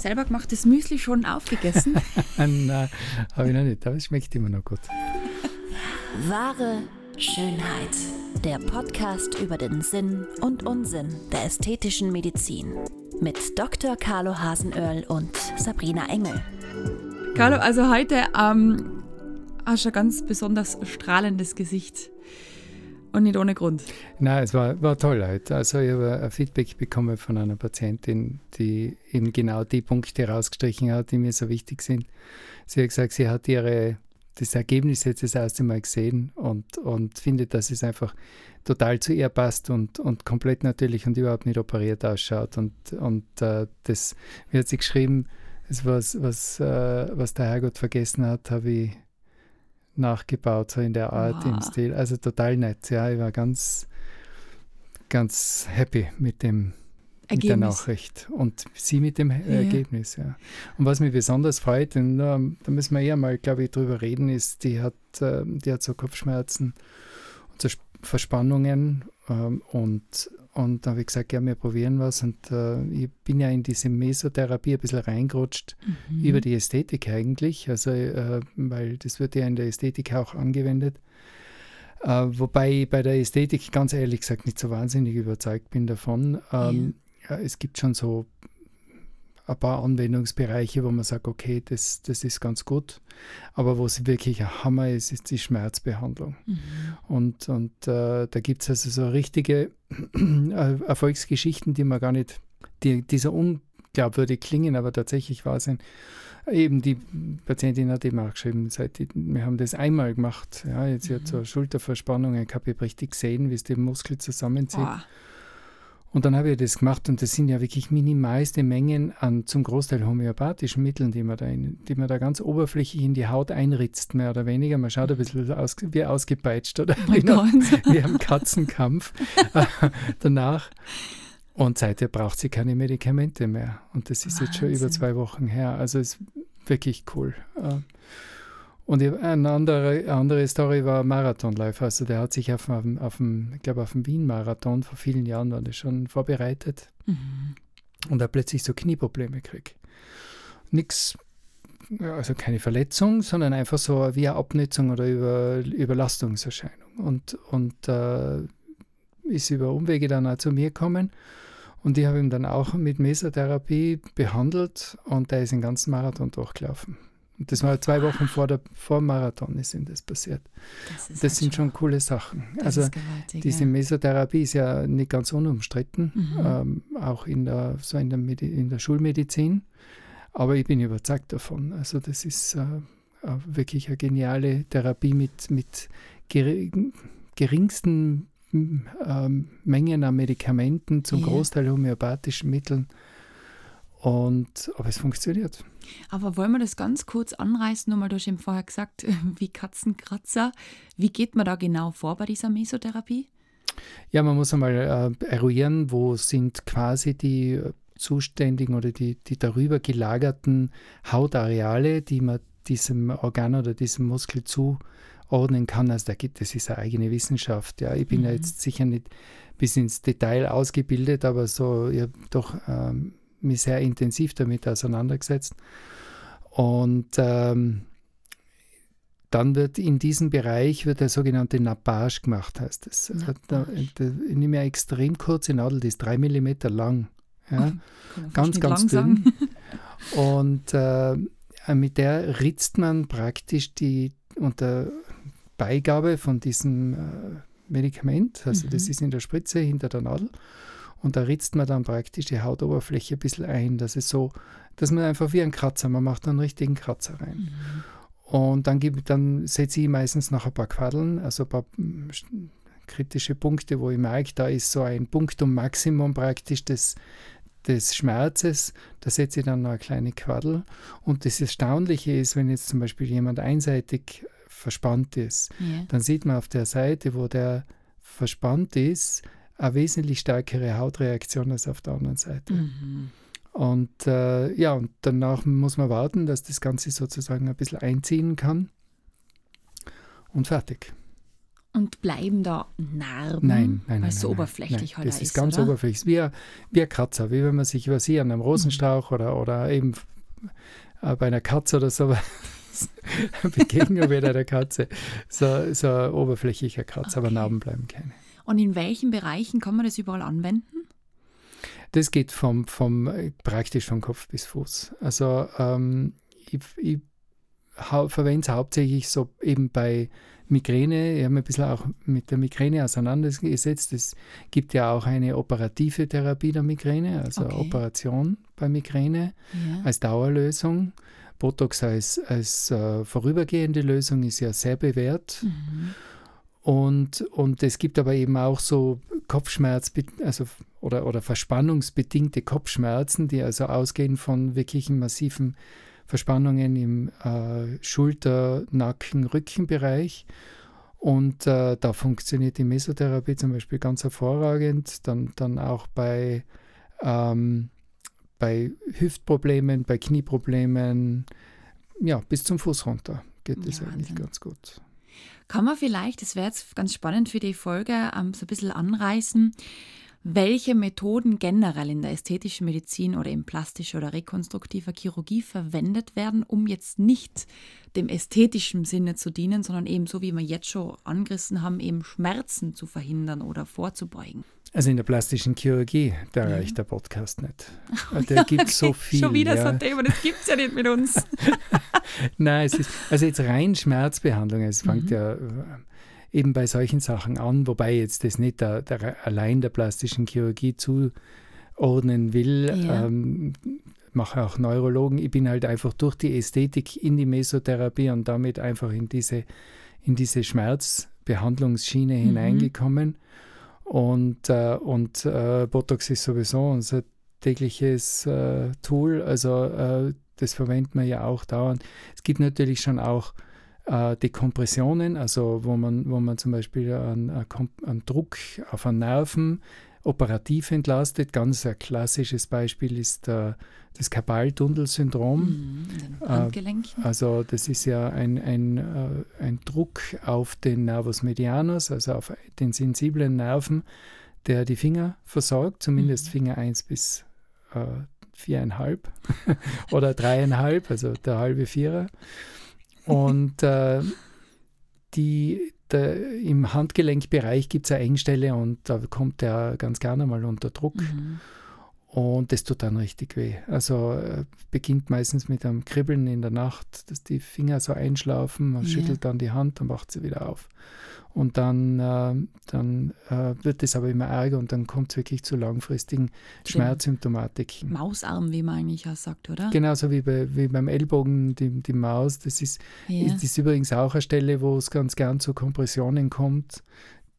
selber gemachtes Müsli schon aufgegessen? Nein, habe ich noch nicht, aber es schmeckt immer noch gut. Wahre Schönheit. Der Podcast über den Sinn und Unsinn der ästhetischen Medizin. Mit Dr. Carlo Hasenöhrl und Sabrina Engel. Carlo, also heute ähm, hast du ein ganz besonders strahlendes Gesicht. Und nicht ohne Grund. Nein, es war, war toll heute. Also ich habe ein Feedback bekommen von einer Patientin, die eben genau die Punkte rausgestrichen hat, die mir so wichtig sind. Sie hat gesagt, sie hat ihre, das Ergebnis jetzt das erste Mal gesehen und, und findet, dass es einfach total zu ihr passt und, und komplett natürlich und überhaupt nicht operiert ausschaut. Und, und uh, das, wie hat sie geschrieben, das was, was, uh, was der Herrgott vergessen hat, habe ich nachgebaut, so in der Art, wow. im Stil. Also total nett, ja. Ich war ganz, ganz happy mit dem mit der Nachricht und sie mit dem ja. Ergebnis, ja. Und was mich besonders freut, und da müssen wir eher mal, glaube ich, drüber reden, ist, die hat, ähm, die hat so Kopfschmerzen und so Verspannungen ähm, und und da habe ich gesagt, ja, wir probieren was. Und äh, ich bin ja in diese Mesotherapie ein bisschen reingerutscht, mhm. über die Ästhetik eigentlich. Also, äh, weil das wird ja in der Ästhetik auch angewendet. Äh, wobei ich bei der Ästhetik ganz ehrlich gesagt nicht so wahnsinnig überzeugt bin davon. Ähm, ja. Ja, es gibt schon so ein paar Anwendungsbereiche, wo man sagt, okay, das, das ist ganz gut. Aber wo es wirklich ein Hammer ist, ist die Schmerzbehandlung. Mhm. Und, und äh, da gibt es also so richtige Erfolgsgeschichten, die man gar nicht, die, die so unglaubwürdig klingen, aber tatsächlich wahr sind. Eben die Patientin hat eben auch geschrieben, seit die, wir haben das einmal gemacht. Ja, jetzt mhm. hat so Schulterverspannungen, ich habe richtig gesehen, wie es den Muskel zusammenzieht. Oh. Und dann habe ich das gemacht und das sind ja wirklich minimalste Mengen an zum Großteil homöopathischen Mitteln, die man da, in, die man da ganz oberflächlich in die Haut einritzt, mehr oder weniger. Man schaut ein bisschen aus, wie ausgepeitscht oder oh wie, am Katzenkampf danach. Und seither braucht sie keine Medikamente mehr. Und das ist Wahnsinn. jetzt schon über zwei Wochen her. Also es ist wirklich cool. Und eine andere, andere Story war Marathonläufer. Also der hat sich auf, auf, auf dem, ich glaube auf dem Wien-Marathon vor vielen Jahren war das schon vorbereitet mhm. und hat plötzlich so Knieprobleme gekriegt. Nichts, also keine Verletzung, sondern einfach so wie eine Abnutzung oder Über, Überlastungserscheinung. Und, und äh, ist über Umwege dann auch zu mir gekommen. Und ich habe ihn dann auch mit Mesotherapie behandelt und der ist den ganzen Marathon durchgelaufen. Und das war zwei Wochen vor, der, vor Marathon ist ihm das passiert. Das, das halt sind schon coole Sachen. also diese. Mesotherapie ist ja nicht ganz unumstritten, mhm. ähm, auch in der, so in der, in der Schulmedizin. Aber ich bin überzeugt davon. Also das ist äh, wirklich eine geniale Therapie mit, mit gering, geringsten ähm, Mengen an Medikamenten, zum ja. Großteil homöopathischen Mitteln. Und, aber es funktioniert. Aber wollen wir das ganz kurz anreißen? Nochmal, du hast eben vorher gesagt, wie Katzenkratzer. Wie geht man da genau vor bei dieser Mesotherapie? Ja, man muss einmal äh, eruieren, wo sind quasi die zuständigen oder die, die darüber gelagerten Hautareale, die man diesem Organ oder diesem Muskel zuordnen kann. Also da gibt es eine eigene Wissenschaft. Ja, ich bin mhm. ja jetzt sicher nicht bis ins Detail ausgebildet, aber so ja, doch ähm, mich sehr intensiv damit auseinandergesetzt. Und ähm, dann wird in diesem Bereich wird der sogenannte Nappage gemacht, heißt es. Also da, da, ich nehme eine extrem kurze Nadel, die ist drei Millimeter lang. Ja? Ganz, ganz dünn. Und äh, mit der ritzt man praktisch die unter Beigabe von diesem äh, Medikament, also mhm. das ist in der Spritze hinter der Nadel, und da ritzt man dann praktisch die Hautoberfläche ein bisschen ein, dass es so, dass man einfach wie ein Kratzer, man macht einen richtigen Kratzer rein. Mhm. Und dann, dann setze ich meistens noch ein paar Quadeln, also ein paar hm, kritische Punkte, wo ich merke, da ist so ein Punktum Maximum praktisch des, des Schmerzes, da setze ich dann noch eine kleine Quadel. Und das Erstaunliche ist, wenn jetzt zum Beispiel jemand einseitig verspannt ist, yeah. dann sieht man auf der Seite, wo der verspannt ist, eine wesentlich stärkere Hautreaktion als auf der anderen Seite. Mhm. Und äh, ja, und danach muss man warten, dass das Ganze sozusagen ein bisschen einziehen kann. Und fertig. Und bleiben da Narben? Nein, nein, nein. So nein, oberflächlich nein, halt Das ist, ganz oder? oberflächlich. Wie ein, wie ein Kratzer, wie wenn man sich was hier an einem Rosenstrauch oder, oder eben äh, bei einer Katze oder so Begegnung mit einer Katze. So, so ein oberflächlicher Kratzer, aber Okay. Narben bleiben keine. Und in welchen Bereichen kann man das überall anwenden? Das geht vom, vom, äh, praktisch von Kopf bis Fuß. Also ähm, ich, ich verwende es hauptsächlich so eben bei Migräne. Ich habe mich ein bisschen auch mit der Migräne auseinandergesetzt. Es gibt ja auch eine operative Therapie der Migräne, also Okay. Operation bei Migräne Ja. als Dauerlösung. Botox als, als äh, vorübergehende Lösung ist ja sehr bewährt. Mhm. Und, und es gibt aber eben auch so Kopfschmerz, also, oder, oder verspannungsbedingte Kopfschmerzen, die also ausgehen von wirklichen massiven Verspannungen im äh, Schulter-, Nacken-, Rückenbereich. Und äh, da funktioniert die Mesotherapie zum Beispiel ganz hervorragend. Dann, dann auch bei, ähm, bei Hüftproblemen, bei Knieproblemen, ja, bis zum Fuß runter geht es Ja, eigentlich Wahnsinn. ganz gut. Kann man vielleicht, das wäre jetzt ganz spannend für die Folge, ähm, so ein bisschen anreißen, welche Methoden generell in der ästhetischen Medizin oder in plastischer oder rekonstruktiver Chirurgie verwendet werden, um jetzt nicht dem ästhetischen Sinne zu dienen, sondern eben so, wie wir jetzt schon angerissen haben, eben Schmerzen zu verhindern oder vorzubeugen. Also in der plastischen Chirurgie, da Ja. reicht der Podcast nicht. Der gibt so viel. Schon wieder so ja. ein Thema, das gibt es ja nicht mit uns. Nein, es ist, also jetzt rein Schmerzbehandlung, es fängt Mhm. ja eben bei solchen Sachen an, wobei jetzt das nicht der, der, allein der plastischen Chirurgie zuordnen will. Ja. Ähm, mache auch Neurologen. Ich bin halt einfach durch die Ästhetik in die Mesotherapie und damit einfach in diese, in diese Schmerzbehandlungsschiene Mhm. hineingekommen. Und, äh, und äh, Botox ist sowieso unser tägliches äh, Tool. Also äh, das verwendet man ja auch dauernd. Es gibt natürlich schon auch äh, Dekompressionen, also wo man, wo man zum Beispiel einen, einen einen Druck auf einen Nerven operativ entlastet. Ganz ein klassisches Beispiel ist äh, das Karpaltunnelsyndrom. Mhm, Äh. Also das ist ja ein, ein, äh, ein Druck auf den Nervus medianus, also auf den sensiblen Nerven, der die Finger versorgt, zumindest Mhm. Finger 1 bis äh, viereinhalb oder dreieinhalb, also der halbe Vierer. Und äh, die, der, im Handgelenkbereich gibt es eine Engstelle und da kommt der ganz gerne mal unter Druck. Mhm. Und das tut dann richtig weh. Also äh, beginnt meistens mit einem Kribbeln in der Nacht, dass die Finger so einschlafen, man Ja. schüttelt dann die Hand, dann macht sie wieder auf. Und dann, äh, dann äh, wird es aber immer ärger und dann kommt es wirklich zu langfristigen Schmerzsymptomatiken. Mausarm, wie man eigentlich auch sagt, oder? Genauso wie, bei, wie beim Ellbogen, die, die Maus, das ist, Ja. ist, ist übrigens auch eine Stelle, wo es ganz gern zu Kompressionen kommt,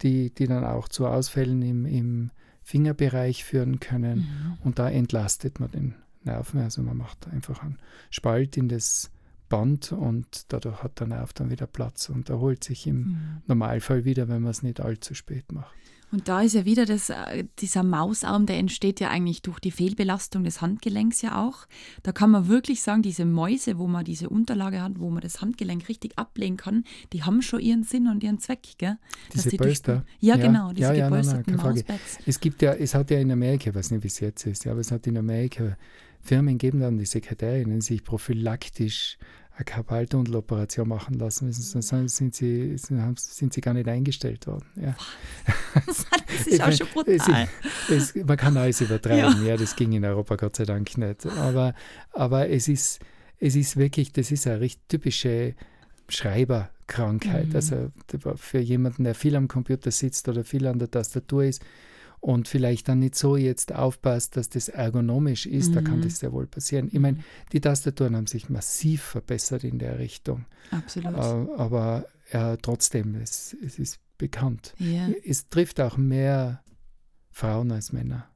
die, die dann auch zu Ausfällen im, im Fingerbereich führen können. Mhm. Und da entlastet man den Nerven. Also man macht einfach einen Spalt in das Band und dadurch hat der Nerv dann wieder Platz und erholt sich im Mhm. Normalfall wieder, wenn man es nicht allzu spät macht. Und da ist ja wieder das, äh, dieser Mausarm, der entsteht ja eigentlich durch die Fehlbelastung des Handgelenks ja auch. Da kann man wirklich sagen, diese Mäuse, wo man diese Unterlage hat, wo man das Handgelenk richtig ablegen kann, die haben schon ihren Sinn und ihren Zweck, gell? Dass Diese die durch- Polster. Ja, Ja, genau, diese ja, ja, nein, nein, gepolsterten Frage. Mauspads. Es gibt ja, es hat ja in Amerika, ich weiß nicht, wie es jetzt ist, ja, aber es hat in Amerika Firmen gegeben, dann die Sekretärinnen sich prophylaktisch eine Karpaltunneloperation machen lassen müssen, sonst sind sie, sind sie gar nicht eingestellt worden. Ja. das ist auch schon es brutal. ist- es, man kann alles übertreiben, ja. das ging in Europa Gott sei Dank nicht. Aber, aber es, ist, es ist wirklich, das ist eine richtig typische Schreiberkrankheit. Mhm. Also für jemanden, der viel am Computer sitzt oder viel an der Tastatur ist und vielleicht dann nicht so jetzt aufpasst, dass das ergonomisch ist, da kann Mhm. das sehr wohl passieren. Ich meine, die Tastaturen haben sich massiv verbessert in der Richtung. Absolut. Äh, aber äh, trotzdem, es, es ist bekannt. ja. Es trifft auch mehr Frauen als Männer.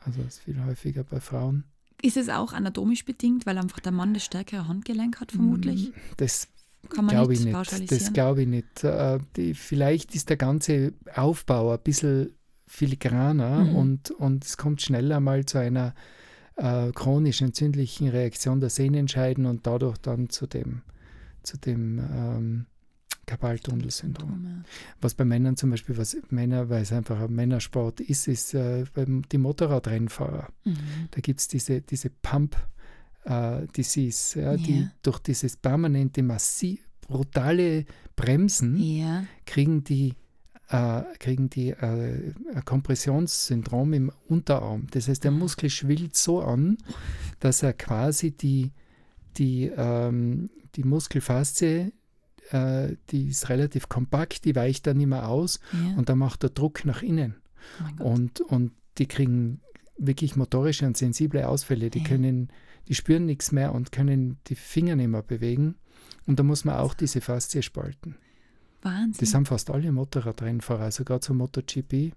Also es ist viel häufiger bei Frauen. Ist es auch anatomisch bedingt, weil einfach der Mann das stärkere Handgelenk hat, vermutlich? Das Kann man glaube nicht ich nicht. Das glaube ich nicht. Äh, die, vielleicht ist der ganze Aufbau ein bisschen filigraner Mhm. und, und es kommt schneller mal zu einer äh, chronisch entzündlichen Reaktion der Sehnenscheiden und dadurch dann zu dem, zu dem ähm, Karpaltunnelsyndrom. Ja. Was bei Männern zum Beispiel, was Männer, weil es einfach ein Männersport ist, ist äh, die Motorradrennfahrer. Mhm. Da gibt es diese, diese Pump äh, Disease, ja, die durch dieses permanente, massiv, brutale Bremsen ja. kriegen die äh, kriegen die äh, ein Kompressionssyndrom im Unterarm. Das heißt, der Muskel schwillt so an, dass er quasi die, die, ähm, die Muskelfaszie, äh, die ist relativ kompakt, die weicht dann immer aus ja. und dann macht der Druck nach innen. Oh und, und die kriegen wirklich motorische und sensible Ausfälle. Die ja. können, die spüren nichts mehr und können die Finger nicht mehr bewegen. Und da muss man auch diese Faszie spalten. Wahnsinn. Das haben fast alle Motorradrennfahrer, also gerade so MotoGP.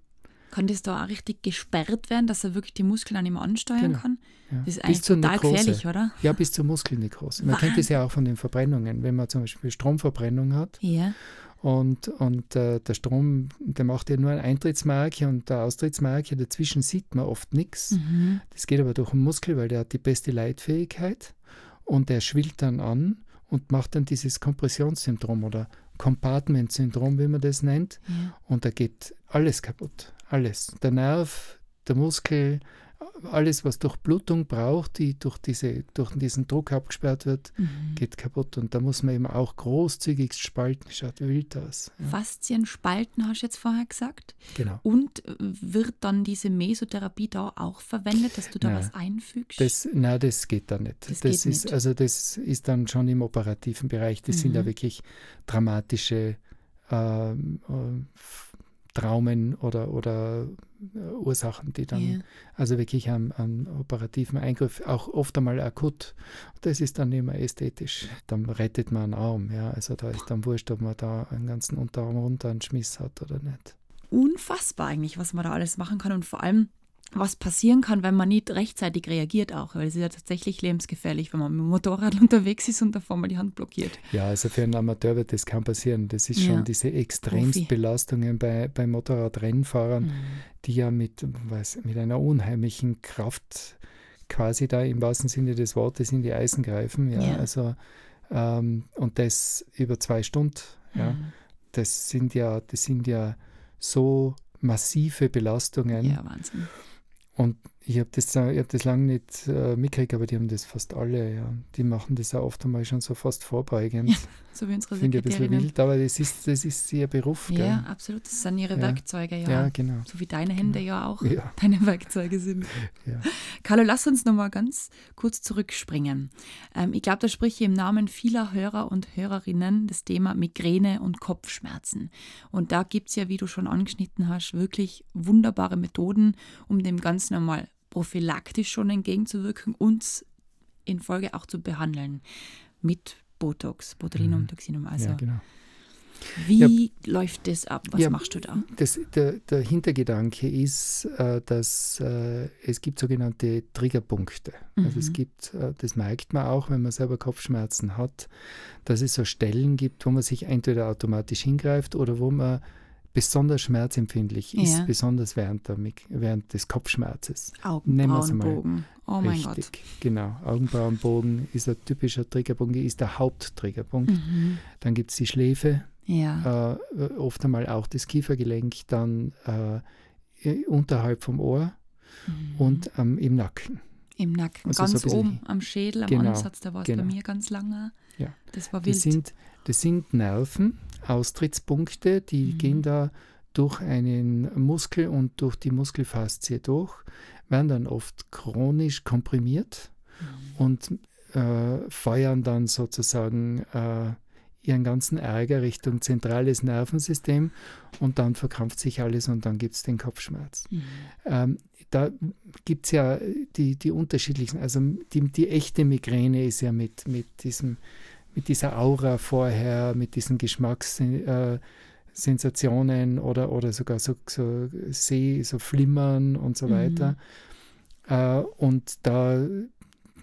Kann das da auch richtig gesperrt werden, dass er wirklich die Muskeln an ihm ansteuern genau. kann? Ja. Das ist eigentlich total Nekrose. gefährlich, oder? Ja, bis zur Muskelnekrose. Man kennt das ja auch von den Verbrennungen. Wenn man zum Beispiel Stromverbrennung hat ja. und, und äh, der Strom, der macht ja nur ein Eintrittsmarke und der Austrittsmarke, dazwischen sieht man oft nichts. Mhm. Das geht aber durch den Muskel, weil der hat die beste Leitfähigkeit und der schwillt dann an und macht dann dieses Kompressionssyndrom oder Compartment-Syndrom, wie man das nennt. Ja. Und da geht alles kaputt. Alles. Der Nerv, der Muskel, alles, was durch Blutung braucht, die durch, diese, durch diesen Druck abgesperrt wird, mhm. geht kaputt. Und da muss man eben auch großzügig spalten. Schaut wild aus. Ja. Faszien spalten, hast du jetzt vorher gesagt. Genau. Und wird dann diese Mesotherapie da auch verwendet, dass du da nein, was einfügst? Das, nein, das geht da nicht. Das, das ist, nicht. Also das ist dann schon im operativen Bereich. Das mhm. sind ja mhm. wirklich dramatische äh, äh, Traumen oder, oder äh, Ursachen, die dann yeah. also wirklich am, am, operativen Eingriff auch oft einmal akut, das ist dann immer ästhetisch. Dann rettet man einen Arm, ja. Also da ist dann wurscht, ob man da einen ganzen Unterarm runter einen Schmiss hat oder nicht. Unfassbar eigentlich, was man da alles machen kann und vor allem was passieren kann, wenn man nicht rechtzeitig reagiert auch, weil es ist ja tatsächlich lebensgefährlich, wenn man mit dem Motorrad unterwegs ist und davor mal die Hand blockiert. Ja, also für einen Amateur wird das kaum passieren. Das ist schon diese Extremstbelastungen bei, bei Motorradrennfahrern, mhm. die ja mit, was, mit einer unheimlichen Kraft quasi da im wahrsten Sinne des Wortes in die Eisen greifen. Ja, ja. also ähm, und das über zwei Stunden. Ja, mhm. das sind ja, das sind ja so massive Belastungen. Ja, Wahnsinn. Und ich habe das, hab das lange nicht äh, mitgekriegt, aber die haben das fast alle. Ja. Die machen das auch oft einmal schon so fast vorbeugend. Ja, so wie unsere Finde ich ein bisschen wild, aber das ist, das ist ihr Beruf. Ja, gell? absolut. Das sind ihre ja. Werkzeuge, ja. Ja, genau. So wie deine Hände genau. ja auch ja. deine Werkzeuge sind. Ja. Carlo, lass uns nochmal ganz kurz zurückspringen. Ähm, ich glaube, da spreche ich im Namen vieler Hörer und Hörerinnen das Thema Migräne und Kopfschmerzen. Und da gibt es ja, wie du schon angeschnitten hast, wirklich wunderbare Methoden, um dem Ganzen einmal prophylaktisch schon entgegenzuwirken und in Folge auch zu behandeln mit Botox, Botulinum, mhm. Toxinum. Also ja, genau. Wie ja, läuft das ab? Was ja, machst du da? Das, der, der Hintergedanke ist, äh, dass äh, es gibt sogenannte Triggerpunkte. Mhm. Also es mhm. gibt, äh, das merkt man auch, wenn man selber Kopfschmerzen hat, dass es so Stellen gibt, wo man sich entweder automatisch hingreift oder wo man besonders schmerzempfindlich ist, ja. besonders während, der, während des Kopfschmerzes. Augenbrauenbogen. Oh mein Richtig, Gott. Genau. Augenbrauenbogen ist ein typischer Triggerpunkt, ist der Haupttriggerpunkt. Mhm. Dann gibt es die Schläfe, ja. äh, oft einmal auch das Kiefergelenk, dann äh, unterhalb vom Ohr mhm. und ähm, im Nacken. Im Nacken, also ganz so oben am Schädel, am genau, Ansatz, da war es genau. bei mir ganz lange. Ja. Das war wild. Das sind, das sind Nerven, Austrittspunkte, die mhm. gehen da durch einen Muskel und durch die Muskelfaszie durch, werden dann oft chronisch komprimiert mhm. und äh, feuern dann sozusagen äh, ihren ganzen Ärger Richtung zentrales Nervensystem und dann verkrampft sich alles und dann gibt es den Kopfschmerz. Mhm. Ähm, da gibt es ja die, die unterschiedlichsten, also die, die echte Migräne ist ja mit, mit diesem mit dieser Aura vorher, mit diesen Geschmackssensationen äh, oder, oder sogar so, so Seh, so Flimmern und so weiter. Mhm. Äh, und da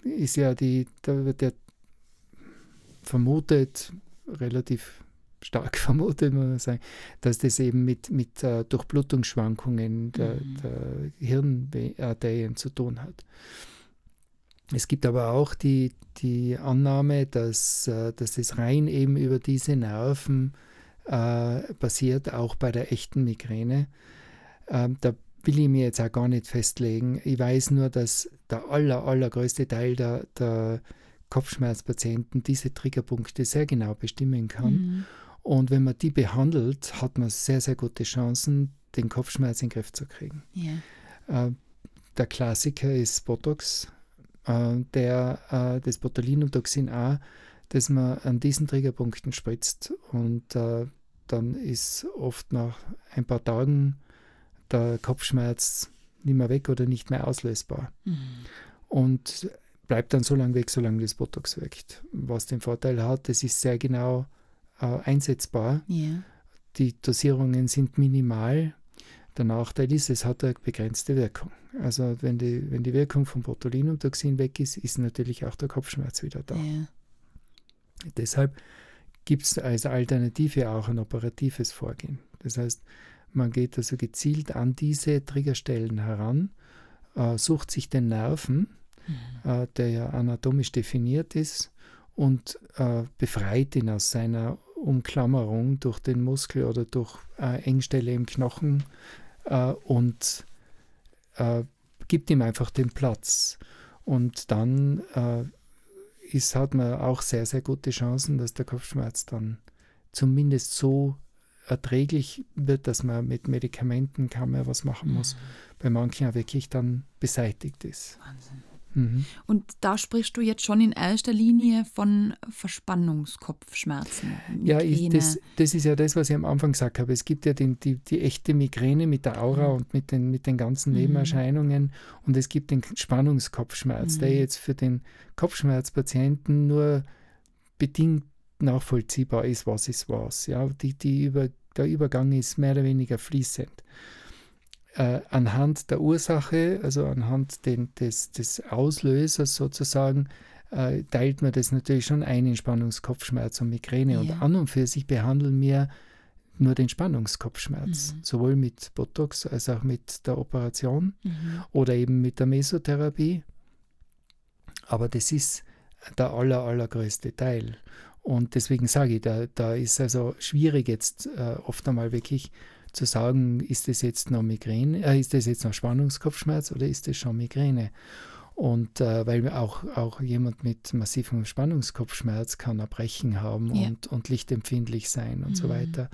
ist ja die, da wird ja vermutet, relativ stark vermutet, muss man sagen, dass das eben mit, mit uh, Durchblutungsschwankungen der, mhm. der Hirnarterien zu tun hat. Es gibt aber auch die, die Annahme, dass, äh, dass es rein eben über diese Nerven äh, passiert, auch bei der echten Migräne. Ähm, da will ich mir jetzt auch gar nicht festlegen. Ich weiß nur, dass der aller, allergrößte Teil der, der Kopfschmerzpatienten diese Triggerpunkte sehr genau bestimmen kann. Mhm. Und wenn man die behandelt, hat man sehr, sehr gute Chancen, den Kopfschmerz in den Griff zu kriegen. Yeah. Äh, der Klassiker ist Botox, äh, der, äh, das Botulinumtoxin A, das man an diesen Triggerpunkten spritzt. Und äh, dann ist oft nach ein paar Tagen der Kopfschmerz nicht mehr weg oder nicht mehr auslösbar. Mhm. Und bleibt dann so lange weg, solange das Botox wirkt. Was den Vorteil hat, es ist sehr genau äh, einsetzbar. Yeah. Die Dosierungen sind minimal. Der Nachteil ist, es hat eine begrenzte Wirkung. Also wenn die, wenn die Wirkung vom Botulinumtoxin weg ist, ist natürlich auch der Kopfschmerz wieder da. Yeah. Deshalb gibt es als Alternative auch ein operatives Vorgehen. Das heißt, man geht also gezielt an diese Triggerstellen heran, äh, sucht sich den Nerven, mhm. äh, der ja anatomisch definiert ist, und äh, befreit ihn aus seiner Umklammerung durch den Muskel oder durch äh, Engstelle im Knochen äh, und äh, gibt ihm einfach den Platz. Und dann äh, ist, hat man auch sehr, sehr gute Chancen, dass der Kopfschmerz dann zumindest so erträglich wird, dass man mit Medikamenten kaum mehr was machen muss, mhm. bei manchen auch wirklich dann beseitigt ist. Wahnsinn. Mhm. Und da sprichst du jetzt schon in erster Linie von Verspannungskopfschmerzen. Ja, ich, das, das, ist ja das, was ich am Anfang gesagt habe. Es gibt ja den, die, die echte Migräne mit der Aura mhm. und mit den, mit den ganzen mhm. Nebenerscheinungen und es gibt den Spannungskopfschmerz, der mhm. jetzt für den Kopfschmerzpatienten nur bedingt nachvollziehbar ist, was ist was. Ja, die, die über, der Übergang ist mehr oder weniger fließend äh, anhand der Ursache, also anhand den, des, des Auslösers sozusagen, äh, teilt man das natürlich schon ein in Spannungskopfschmerz und Migräne. Ja. Und an und für sich behandeln wir nur den Spannungskopfschmerz, mhm. sowohl mit Botox als auch mit der Operation mhm. oder eben mit der Mesotherapie. Aber das ist der aller, allergrößte Teil. Und deswegen sage ich, da, da ist also schwierig jetzt äh, oft einmal wirklich zu sagen, ist das jetzt noch Migräne, äh, ist das jetzt noch Spannungskopfschmerz oder ist das schon Migräne? Und äh, weil auch, auch jemand mit massivem Spannungskopfschmerz kann Erbrechen haben ja. und, und lichtempfindlich sein und mhm. so weiter.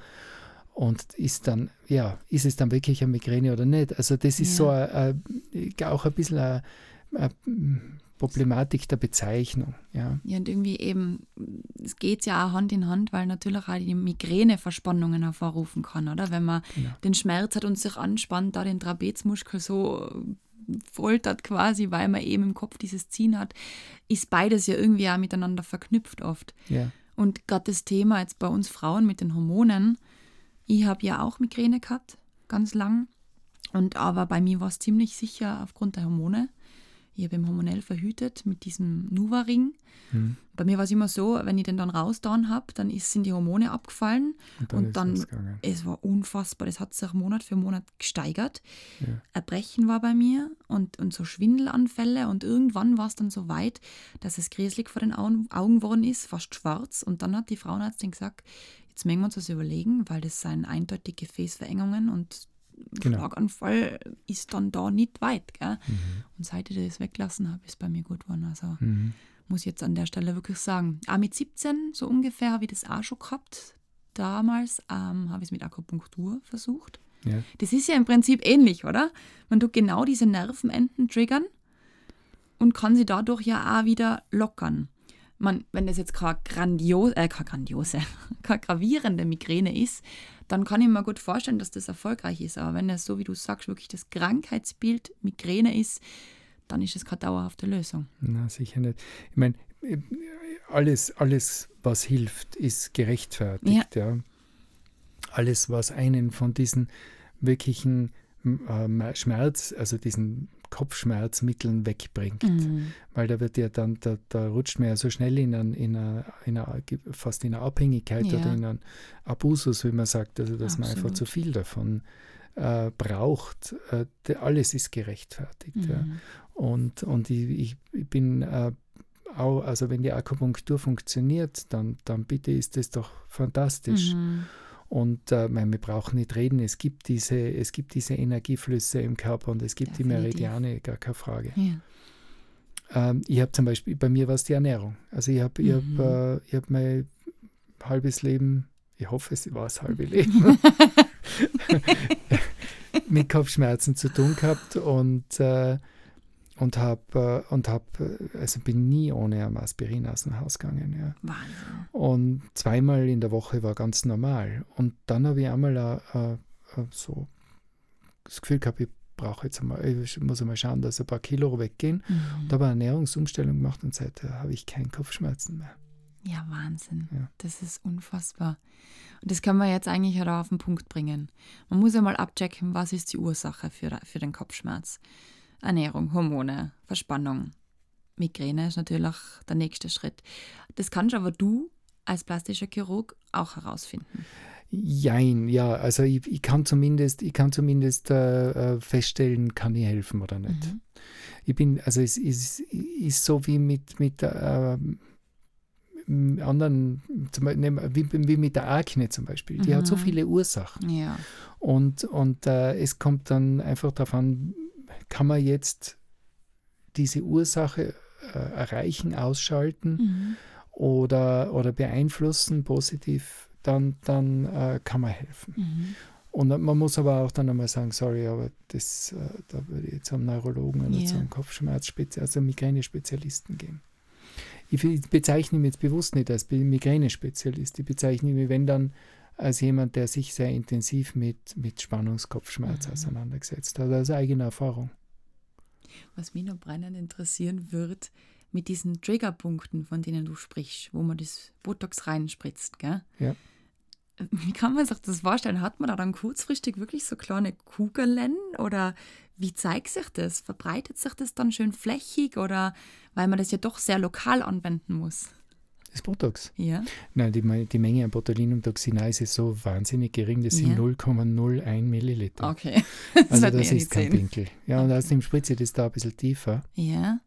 Und ist dann, ja, ist es dann wirklich eine Migräne oder nicht? Also das ist ja. so ein, ein, auch ein bisschen ein Problematik der Bezeichnung. Ja, ja und irgendwie eben, es geht ja auch Hand in Hand, weil natürlich auch die Migräne Verspannungen hervorrufen kann, oder? Wenn man genau. den Schmerz hat und sich anspannt, da den Trapezmuskel so foltert quasi, weil man eben im Kopf dieses Ziehen hat, ist beides ja irgendwie auch miteinander verknüpft oft. Ja. Und gerade das Thema jetzt bei uns Frauen mit den Hormonen, ich habe ja auch Migräne gehabt, ganz lang. Und aber bei mir war es ziemlich sicher aufgrund der Hormone. Ich habe ihn hormonell verhütet mit diesem Nuva-Ring. Hm. Bei mir war es immer so, wenn ich den dann rausgetan habe, dann ist, sind die Hormone abgefallen und dann, und dann es war unfassbar, das hat sich Monat für Monat gesteigert. Ja. Erbrechen war bei mir und, und so Schwindelanfälle und irgendwann war es dann so weit, dass es gräslich vor den Augen, Augen geworden ist, fast schwarz und dann hat die Frauenärztin gesagt, jetzt mögen wir uns das überlegen, weil das sind eindeutige Gefäßverengungen und genau. Schlaganfall ist dann da nicht weit. Gell? Mhm. Und seit ich das weggelassen habe, ist bei mir gut geworden. Also mhm. muss ich jetzt an der Stelle wirklich sagen. Auch mit 17, so ungefähr, habe ich das auch schon gehabt. Damals ähm, habe ich es mit Akupunktur versucht. Ja. Das ist ja im Prinzip ähnlich, oder? Man tut genau diese Nervenenden triggern und kann sie dadurch ja auch wieder lockern. Man, wenn das jetzt keine, grandios, äh, keine grandiose, keine gravierende Migräne ist, dann kann ich mir gut vorstellen, dass das erfolgreich ist. Aber wenn es so, wie du sagst, wirklich das Krankheitsbild Migräne ist, dann ist es keine dauerhafte Lösung. Na, sicher nicht. Ich meine, alles, alles, was hilft, ist gerechtfertigt. Ja. ja. Alles, was einen von diesen wirklichen äh, Schmerz, also diesen Kopfschmerzmitteln wegbringt. Mhm. Weil da wird ja dann, da, da rutscht man ja so schnell in, ein, in, eine, in eine, fast in eine Abhängigkeit ja. oder in einen Abusus, wie man sagt, also dass Absolut. man einfach zu viel davon äh, braucht. Äh, alles ist gerechtfertigt. Mhm. Ja. Und, und ich, ich bin äh, auch, also wenn die Akupunktur funktioniert, dann, dann bitte ist das doch fantastisch. Mhm. Und äh, mein, wir brauchen nicht reden, es gibt, diese, es gibt diese Energieflüsse im Körper und es gibt Definitiv. die Meridiane, gar keine Frage. Ja. Ähm, ich habe zum Beispiel, bei mir war es die Ernährung. Also ich habe Mhm. hab, äh, ich hab mein halbes Leben, ich hoffe, es war das halbe Leben, mit Kopfschmerzen zu tun gehabt und, äh, und habe, äh, und hab, äh, also bin nie ohne Aspirin aus dem Haus gegangen. Ja. Wahnsinn. Und zweimal in der Woche war ganz normal. Und dann habe ich einmal äh, äh, so das Gefühl gehabt, ich brauche jetzt einmal, ich muss einmal schauen, dass ein paar Kilo weggehen. Mhm. Da habe eine Ernährungsumstellung gemacht und seitdem habe ich keine Kopfschmerzen mehr. Ja, Wahnsinn. Ja. Das ist unfassbar. Und das können wir jetzt eigentlich auch auf den Punkt bringen. Man muss ja mal abchecken, was ist die Ursache für, für den Kopfschmerz. Ernährung, Hormone, Verspannung. Migräne ist natürlich der nächste Schritt. Das kannst aber du als plastischer Chirurg auch herausfinden. Jein, ja, also ich, ich kann zumindest, ich kann zumindest äh, äh, feststellen, kann ich helfen oder nicht. Mhm. Ich bin, also es ist, ist so wie mit, mit äh, m- anderen, zum Beispiel, nehmen- wie, wie mit der Akne zum Beispiel. Die hat so Mhm. viele Ursachen. Ja. Und, und äh, es kommt dann einfach darauf an, kann man jetzt diese Ursache äh, erreichen, ausschalten Mhm. oder, oder beeinflussen positiv, dann, dann äh, kann man helfen. Mhm. Und man muss aber auch dann einmal sagen, sorry, aber das, äh, da würde ich jetzt zum Neurologen oder Ja. zum Kopfschmerzspezialisten, also Migräne-Spezialisten gehen. Ich be- bezeichne mich jetzt bewusst nicht als Migräne-Spezialist. Ich bezeichne mich, wenn dann, als jemand, der sich sehr intensiv mit, mit Spannungskopfschmerz Mhm. auseinandergesetzt hat, aus eigener Erfahrung. Was mich noch brennend interessieren wird, mit diesen Triggerpunkten, von denen du sprichst, wo man das Botox reinspritzt, gell? Ja. Wie kann man sich das vorstellen? Hat man da dann kurzfristig wirklich so kleine Kugeln oder wie zeigt sich das? Verbreitet sich das dann schön flächig oder weil man das ja doch sehr lokal anwenden muss? Das Botox. Ja. Nein, die, die Menge an Botulinumtoxinase ist so wahnsinnig gering, das sind Ja. 0,01 Milliliter. Okay. Das Also das ist kein sehen. Pinkel. Ja, und außerdem spritze ich das da ein bisschen tiefer. Ja.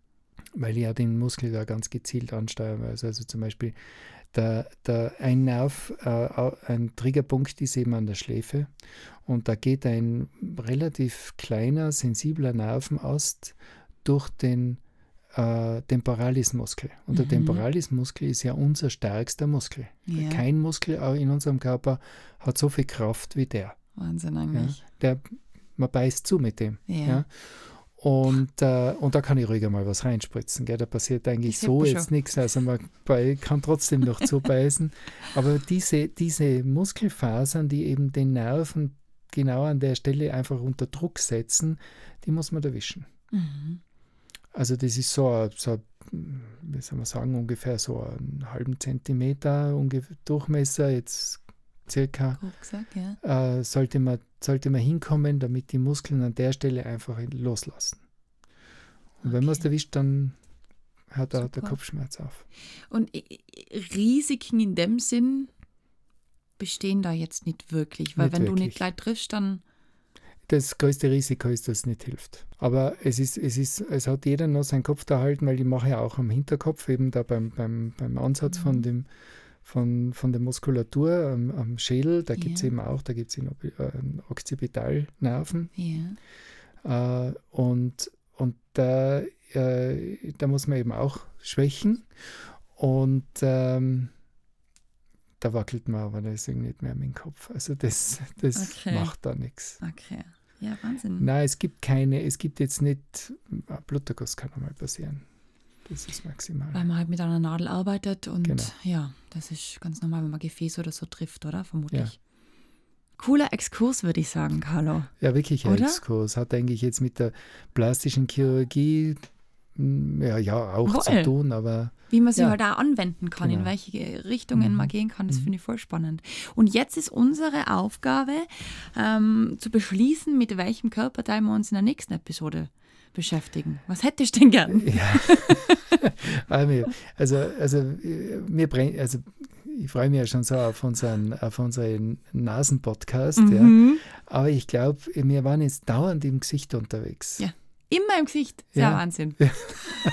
weil ich ja den Muskel da ganz gezielt ansteuern weiß. Also zum Beispiel der, der, ein Nerv, äh, ein Triggerpunkt ist eben an der Schläfe und da geht ein relativ kleiner, sensibler Nervenast durch den äh, Temporalismuskel. Und der Mhm. Temporalismuskel ist ja unser stärkster Muskel. ja. Kein Muskel in unserem Körper hat so viel Kraft wie der. Wahnsinn eigentlich. der man beißt zu mit dem. Ja. Ja. Und, äh, und da kann ich ruhiger mal was reinspritzen. Gell? Da passiert eigentlich so jetzt nichts. Also man bei, kann trotzdem noch zubeißen. Aber diese, diese Muskelfasern, die eben den Nerven genau an der Stelle einfach unter Druck setzen, die muss man erwischen. Mhm. Also das ist so, ein- so ein, wie soll man sagen, ungefähr so einen halben Zentimeter Durchmesser, jetzt circa gesagt, ja. äh, sollte, man, sollte man hinkommen, damit die Muskeln an der Stelle einfach loslassen. Und wenn man es Okay. erwischt, dann hört auch der Super. Kopfschmerz auf. Und Risiken in dem Sinn bestehen da jetzt nicht wirklich, weil Nicht wenn du wirklich. nicht gleich triffst, dann Das größte Risiko ist, dass es nicht hilft. Aber es ist, es ist, es hat jeder noch seinen Kopf da halten, weil ich mache ja auch am Hinterkopf, eben da beim, beim, beim Ansatz Mhm. von dem von, von der Muskulatur am, am Schädel, da gibt es Ja. eben auch, da gibt es äh, Occipitalnerven, ja. Äh, und und da, äh, da muss man eben auch schwächen. Und ähm, da wackelt man aber deswegen nicht mehr mit dem Kopf. Also das, das Okay. macht da nichts. Okay. Ja, Wahnsinn. Nein, es gibt keine, es gibt jetzt nicht, ein Bluterguss kann einmal passieren. Das ist maximal. Weil man halt mit einer Nadel arbeitet und Genau. ja, das ist ganz normal, wenn man Gefäß oder so trifft, oder? Vermutlich. Cooler Exkurs, würde ich sagen, Carlo. Ja, wirklich ein Oder? Exkurs. Hat eigentlich jetzt mit der plastischen Chirurgie ja, ja auch Voll. zu tun, aber Wie man sie Ja. halt auch anwenden kann, in Genau. welche Richtungen Mhm. man gehen kann, das Mhm. finde ich voll spannend. Und jetzt ist unsere Aufgabe, ähm, zu beschließen, mit welchem Körperteil wir uns in der nächsten Episode beschäftigen. Was hättest du denn gern? Ja. Also, also, äh, mir brennt, also ich freue mich ja schon so auf unseren, auf unseren Nasen-Podcast, ja. Mhm. aber ich glaube, wir waren jetzt dauernd im Gesicht unterwegs. Ja. Immer im Gesicht. Sehr Ja. Wahnsinn.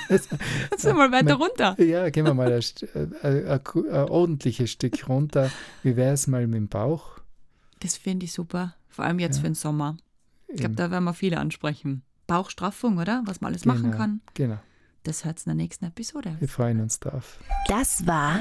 Also, Jetzt sind wir mal weiter runter. ja, gehen wir mal ein, St- äh, ein, ein, ein ordentliches Stück runter. Wie wäre es mal mit dem Bauch? Das finde ich super. Vor allem jetzt Ja. für den Sommer. Ich glaube, da werden wir viele ansprechen. Bauchstraffung, oder? Was man alles machen Genau, kann. Genau. Das hört in der nächsten Episode. Wir freuen uns drauf. Das war